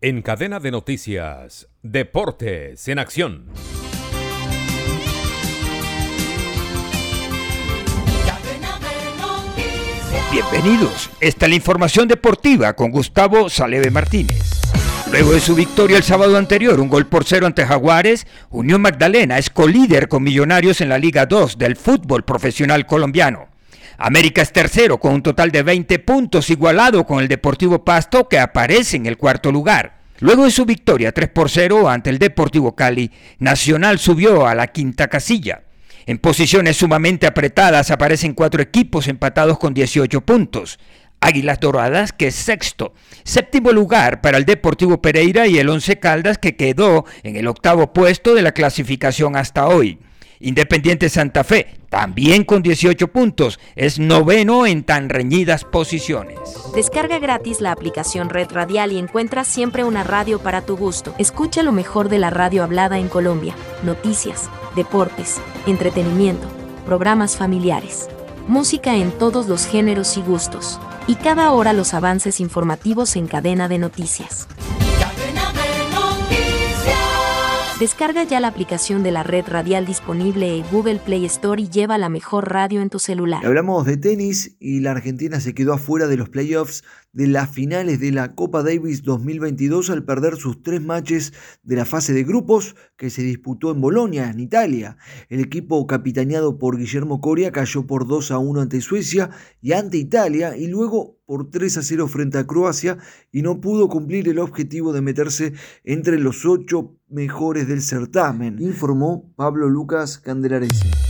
En cadena de noticias, Deportes en Acción. Bienvenidos. Esta es la información deportiva con Gustavo Saleve Martínez. Luego de su victoria el sábado anterior, un gol por cero ante Jaguares, Unión Magdalena es colíder con Millonarios en la Liga 2 del fútbol profesional colombiano. América es tercero con un total de 20 puntos igualado con el Deportivo Pasto que aparece en el cuarto lugar. Luego de su victoria 3 por 0 ante el Deportivo Cali, Nacional subió a la quinta casilla. En posiciones sumamente apretadas aparecen cuatro equipos empatados con 18 puntos. Águilas Doradas, que es sexto. Séptimo lugar para el Deportivo Pereira y el Once Caldas, que quedó en el octavo puesto de la clasificación hasta hoy. Independiente Santa Fe, también con 18 puntos, es noveno en tan reñidas posiciones. Descarga gratis la aplicación Red Radial y encuentra siempre una radio para tu gusto. Escucha lo mejor de la radio hablada en Colombia. Noticias, deportes, entretenimiento, programas familiares, música en todos los géneros y gustos y cada hora los avances informativos en cadena de noticias. Descarga ya la aplicación de la red radial disponible en Google Play Store y lleva la mejor radio en tu celular. Hablamos de tenis y la Argentina se quedó afuera de los playoffs de las finales de la Copa Davis 2022 al perder sus tres matches de la fase de grupos que se disputó en Bolonia, en Italia. El equipo capitaneado por Guillermo Coria cayó por 2 a 1 ante Suecia y ante Italia y luego por 3 a 0 frente a Croacia y no pudo cumplir el objetivo de meterse entre los ocho mejores del certamen, informó Pablo Lucas Candelaresi.